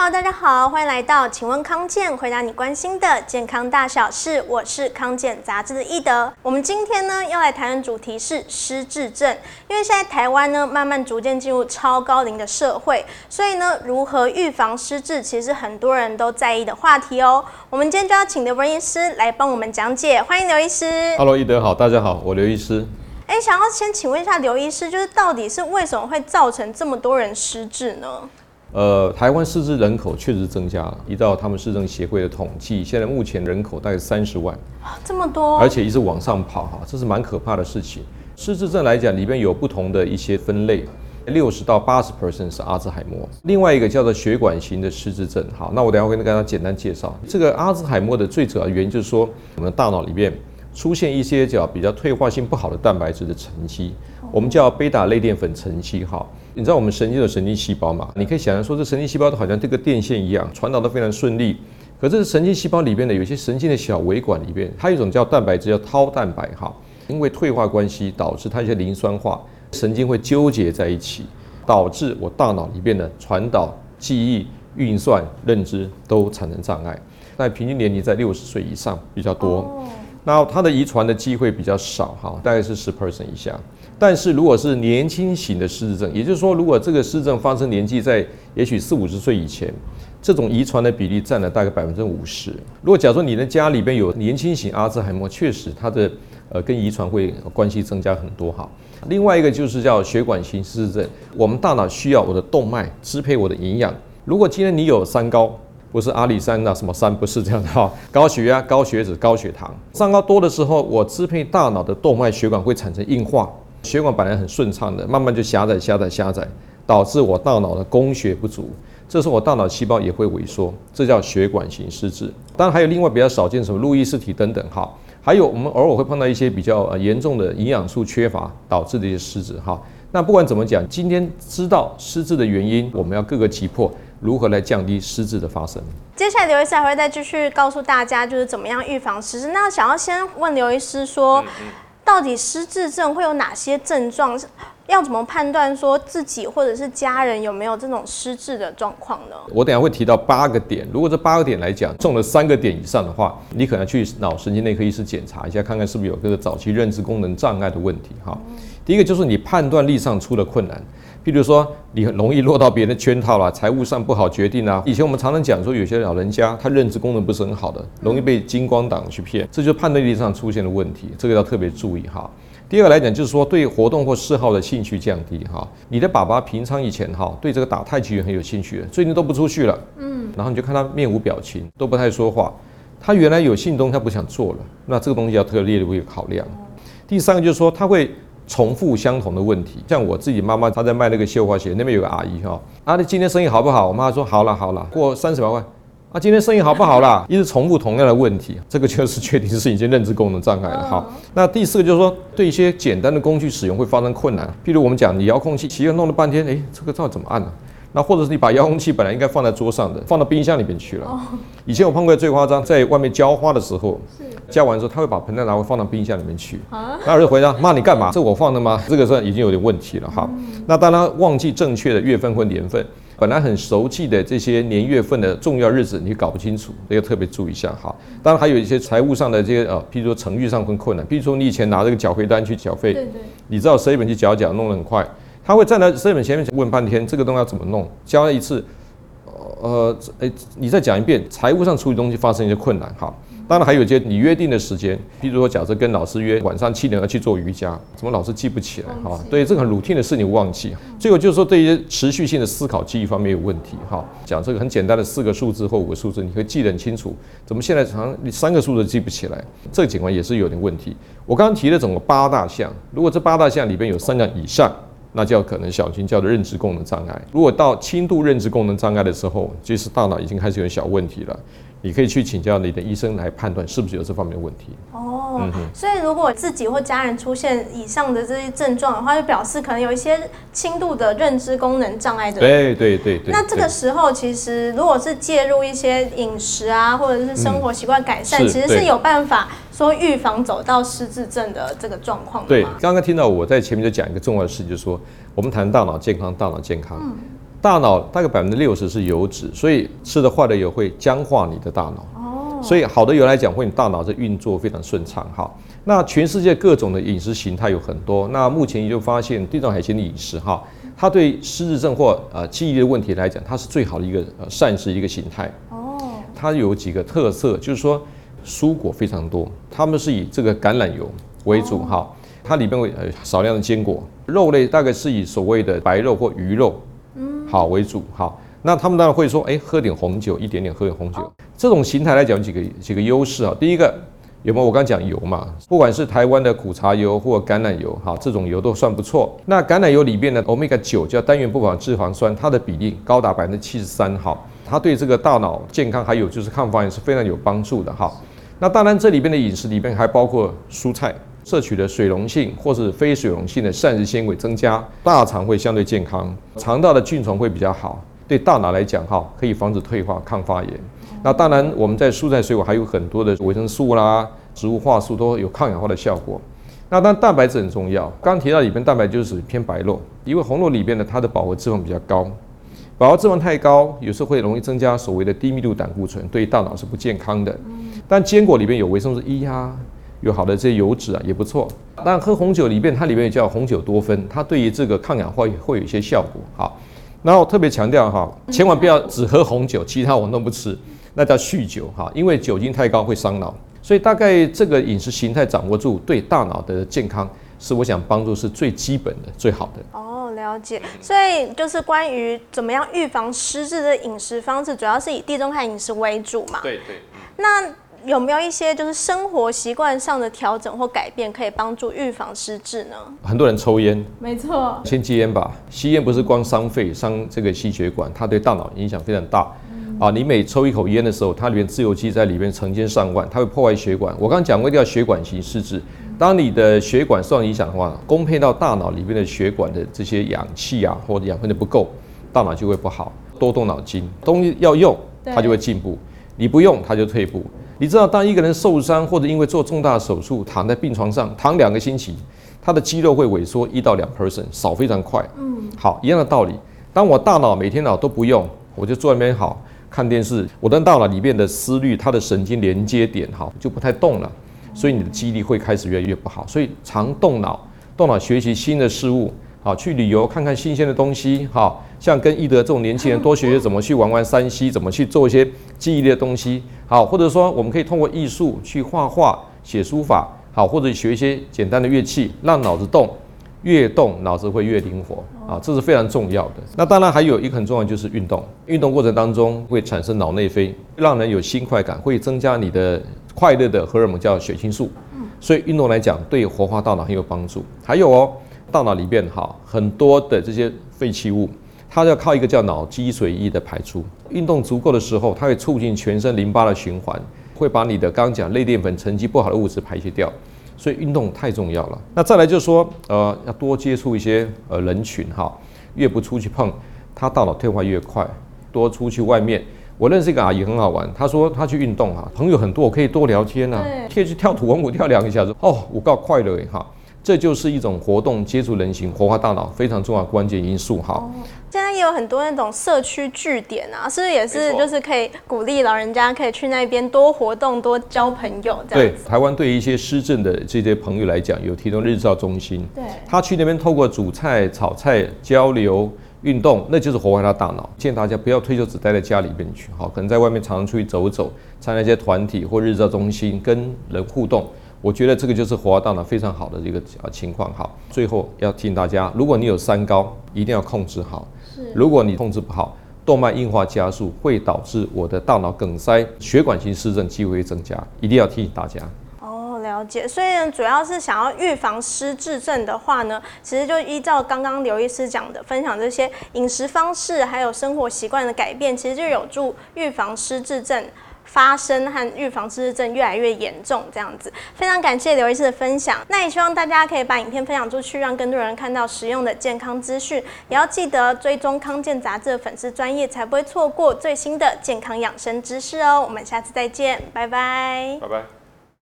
Hello，大家好，欢迎来到请问康健，回答你关心的健康大小事。我是康健杂志的易德。我们今天呢要来谈的主题是失智症，因为现在台湾呢慢慢逐渐进入超高龄的社会，所以呢如何预防失智，其实很多人都在意的话题哦。我们今天就要请刘文医师来帮我们讲解，欢迎刘医师。Hello，易德好，大家好，我刘医师。哎，想要先请问一下刘医师，就是到底是为什么会造成这么多人失智呢？呃，台湾失智人口确实增加了，依照他们市政协会的统计，现在目前人口大概三十万，这么多，而且一直往上跑哈，这是蛮可怕的事情。失智症来讲，里边有不同的一些分类，六十到八十 percent 是阿兹海默，另外一个叫做血管型的失智症。好，那我等下会跟大家简单介绍这个阿兹海默的最主要原因，就是说我们的大脑里面出现一些叫比较退化性不好的蛋白质的沉积，我们叫贝塔类淀粉沉积哈。你知道我们神经有神经细胞嘛？你可以想象说，这神经细胞都好像这个电线一样，传导得非常顺利。可是神经细胞里边的有些神经的小微管里边，它有一种叫蛋白质，叫 tau 蛋白哈。因为退化关系，导致它一些磷酸化，神经会纠结在一起，导致我大脑里边的传导、记忆、运算、认知都产生障碍。那平均年龄在六十岁以上比较多。那它的遗传的机会比较少哈，大概是十 percent 以下。但是如果是年轻型的失智症，也就是说，如果这个失智症发生年纪在也许四五十岁以前，这种遗传的比例占了大概百分之五十。如果假如说你的家里边有年轻型阿兹海默，确实它的呃跟遗传会关系增加很多哈。另外一个就是叫血管型失智症，我们大脑需要我的动脉支配我的营养。如果今天你有三高。不是阿里山那什么山，不是这样的哈。高血压、高血脂、高血糖，三高多的时候，我支配大脑的动脉血管会产生硬化，血管本来很顺畅的，慢慢就狭窄、狭窄、狭窄，导致我大脑的供血不足，这时候我大脑细胞也会萎缩，这叫血管型失智。当然还有另外比较少见什么路易斯体等等哈，还有我们偶尔会碰到一些比较呃严重的营养素缺乏导致的一些失智哈。那不管怎么讲，今天知道失智的原因，我们要各个击破。如何来降低失智的发生？接下来刘医师还会再继续告诉大家，就是怎么样预防失智。那想要先问刘医师说，到底失智症会有哪些症状？要怎么判断说自己或者是家人有没有这种失智的状况呢？我等下会提到八个点，如果这八个点来讲中了三个点以上的话，你可能去脑神经内科医师检查一下，看看是不是有这个早期认知功能障碍的问题。哈，第一个就是你判断力上出了困难。譬如说，你很容易落到别人的圈套啦，财务上不好决定啊。以前我们常常讲说，有些老人家他认知功能不是很好的，容易被金光党去骗，这就是判断力上出现的问题，这个要特别注意哈。第二个来讲，就是说对活动或嗜好的兴趣降低哈。你的爸爸平常以前哈对这个打太极拳很有兴趣，最近都不出去了，嗯，然后你就看他面无表情，都不太说话，他原来有兴东西他不想做了，那这个东西要特别列入一个考量。第三个就是说他会。重复相同的问题，像我自己妈妈，她在卖那个绣花鞋，那边有个阿姨哈，啊，你今天生意好不好？我妈说好了好了，过三十万块，啊，今天生意好不好啦？一直重复同样的问题，这个就是确定是已经认知功能障碍了好。那第四个就是说，对一些简单的工具使用会发生困难，譬如我们讲你遥控器，其实弄了半天，诶，这个到底怎么按呢？那或者是你把遥控器本来应该放在桌上的，放到冰箱里面去了。以前我碰过最夸张，在外面浇花的时候，浇完之后他会把盆栽拿回放到冰箱里面去。那儿子回答：骂，你干嘛？这我放的吗？这个算已经有点问题了哈。那当他忘记正确的月份或年份，本来很熟悉的这些年月份的重要日子，你搞不清楚，这个特别注意一下哈。当然还有一些财务上的这些呃，譬如说程序上很困难，譬如说你以前拿这个缴费单去缴费，对对，你知道谁本去缴缴，弄得很快。他会站在摄影本前面问半天，这个东西要怎么弄？交了一次，呃，诶，你再讲一遍。财务上处理东西发生一些困难，哈。当然还有一些你约定的时间，譬如说，假设跟老师约晚上七点要去做瑜伽，怎么老是记不起来？哈，对，这个很 routine 的事你忘记。最后就是说，对于持续性的思考记忆方面有问题，哈。讲这个很简单的四个数字或五个数字，你会记得很清楚，怎么现在常你三个数字记不起来？这个情况也是有点问题。我刚刚提的总共八大项，如果这八大项里边有三个以上。那叫可能小心叫做认知功能障碍。如果到轻度认知功能障碍的时候，其实大脑已经开始有小问题了。你可以去请教你的医生来判断是不是有这方面的问题。哦，嗯、所以如果自己或家人出现以上的这些症状的话，就表示可能有一些轻度的认知功能障碍的。对对对对。那这个时候，其实如果是介入一些饮食啊，或者是生活习惯改善，嗯、其实是有办法说预防走到失智症的这个状况的。对，刚刚听到我在前面就讲一个重要的事，就是说我们谈大脑健康，大脑健康。嗯大脑大概百分之六十是油脂，所以吃的坏的油会僵化你的大脑。哦，所以好的油来讲，会你大脑的运作非常顺畅。哈，那全世界各种的饮食形态有很多。那目前也就发现地中海型的饮食，哈，它对失智症或呃记忆的问题来讲，它是最好的一个呃膳食一个形态。哦，它有几个特色，就是说蔬果非常多，它们是以这个橄榄油为主。哈，它里边会呃少量的坚果，肉类大概是以所谓的白肉或鱼肉。好为主，好，那他们当然会说，哎，喝点红酒，一点点喝点红酒，这种形态来讲，几个几个优势啊。第一个有没有？我刚讲油嘛，不管是台湾的苦茶油或橄榄油，哈，这种油都算不错。那橄榄油里边的 Omega 九叫单元不饱和脂肪酸，它的比例高达百分之七十三，哈，它对这个大脑健康还有就是抗发炎是非常有帮助的，哈。那当然这里边的饮食里边还包括蔬菜。摄取的水溶性或是非水溶性的膳食纤维增加，大肠会相对健康，肠道的菌丛会比较好，对大脑来讲哈，可以防止退化、抗发炎。那当然，我们在蔬菜水果还有很多的维生素啦、植物化素都有抗氧化的效果。那当然蛋白质很重要，刚提到里边蛋白就是偏白肉，因为红肉里边呢，它的饱和脂肪比较高，饱和脂肪太高，有时候会容易增加所谓的低密度胆固醇，对大脑是不健康的。但坚果里边有维生素 E 呀。有好的这些油脂啊，也不错。但喝红酒里边，它里面也叫红酒多酚，它对于这个抗氧化也会有一些效果。好，然后特别强调哈，千万不要只喝红酒，其他我们都不吃，那叫酗酒哈，因为酒精太高会伤脑。所以大概这个饮食形态掌握住，对大脑的健康是我想帮助是最基本的、最好的。哦，了解。所以就是关于怎么样预防失智的饮食方式，主要是以地中海饮食为主嘛？对对。那有没有一些就是生活习惯上的调整或改变，可以帮助预防失智呢？很多人抽烟，没错，先戒烟吧。吸烟不是光伤肺、伤这个心血管，它对大脑影响非常大。嗯、啊，你每抽一口烟的时候，它里面自由基在里面成千上万，它会破坏血管。我刚刚讲过，一定要血管型失智。当你的血管受到影响的话，供配到大脑里面的血管的这些氧气啊或者养分的不够，大脑就会不好。多动脑筋，东西要用，它就会进步；你不用，它就退步。你知道，当一个人受伤或者因为做重大手术躺在病床上躺两个星期，他的肌肉会萎缩一到两 percent，少非常快。嗯，好，一样的道理。当我大脑每天脑都不用，我就坐那边好看电视，我的大脑里面的思虑，它的神经连接点好就不太动了，所以你的记忆力会开始越来越不好。所以常动脑，动脑学习新的事物。好，去旅游看看新鲜的东西，好，像跟易德这种年轻人多学学怎么去玩玩山西怎么去做一些记忆力的东西，好，或者说我们可以通过艺术去画画、写书法，好，或者学一些简单的乐器，让脑子动，越动脑子会越灵活，啊，这是非常重要的。那当然还有一个很重要就是运动，运动过程当中会产生脑内啡，让人有新快感，会增加你的快乐的荷尔蒙叫血清素，所以运动来讲对活化大脑很有帮助。还有哦。大脑里边哈很多的这些废弃物，它要靠一个叫脑脊髓液的排出。运动足够的时候，它会促进全身淋巴的循环，会把你的刚刚讲类淀粉沉积不好的物质排泄掉。所以运动太重要了。那再来就是说，呃，要多接触一些呃人群哈，越不出去碰，它大脑退化越快。多出去外面，我认识一个阿姨很好玩，她说她去运动哈，朋友很多，我可以多聊天啊，可以去跳土风舞跳两个小时，哦，我够快乐哈。这就是一种活动、接触人群、活化大脑非常重要的关键因素哈。哦，现在也有很多那种社区据点啊，是不是也是就是可以鼓励老人家可以去那边多活动、多交朋友这样？对，台湾对于一些失政的这些朋友来讲，有提供日照中心。对，他去那边透过煮菜、炒菜、交流、运动，那就是活化他大脑。建议大家不要退休只待在家里面去，好，可能在外面常常出去走走，参加一些团体或日照中心，跟人互动。我觉得这个就是活化大脑非常好的一个啊情况。好，最后要提醒大家，如果你有三高，一定要控制好。是。如果你控制不好，动脉硬化加速会导致我的大脑梗塞、血管型失智机会增加，一定要提醒大家。哦，了解。所以呢，主要是想要预防失智症的话呢，其实就依照刚刚刘医师讲的，分享这些饮食方式还有生活习惯的改变，其实就有助预防失智症发生和预防失智症越来越严重，这样子，非常感谢刘医师的分享。那也希望大家可以把影片分享出去，让更多人看到实用的健康资讯。也要记得追踪康健杂志的粉丝专页，才不会错过最新的健康养生知识哦。我们下次再见，拜拜。拜拜。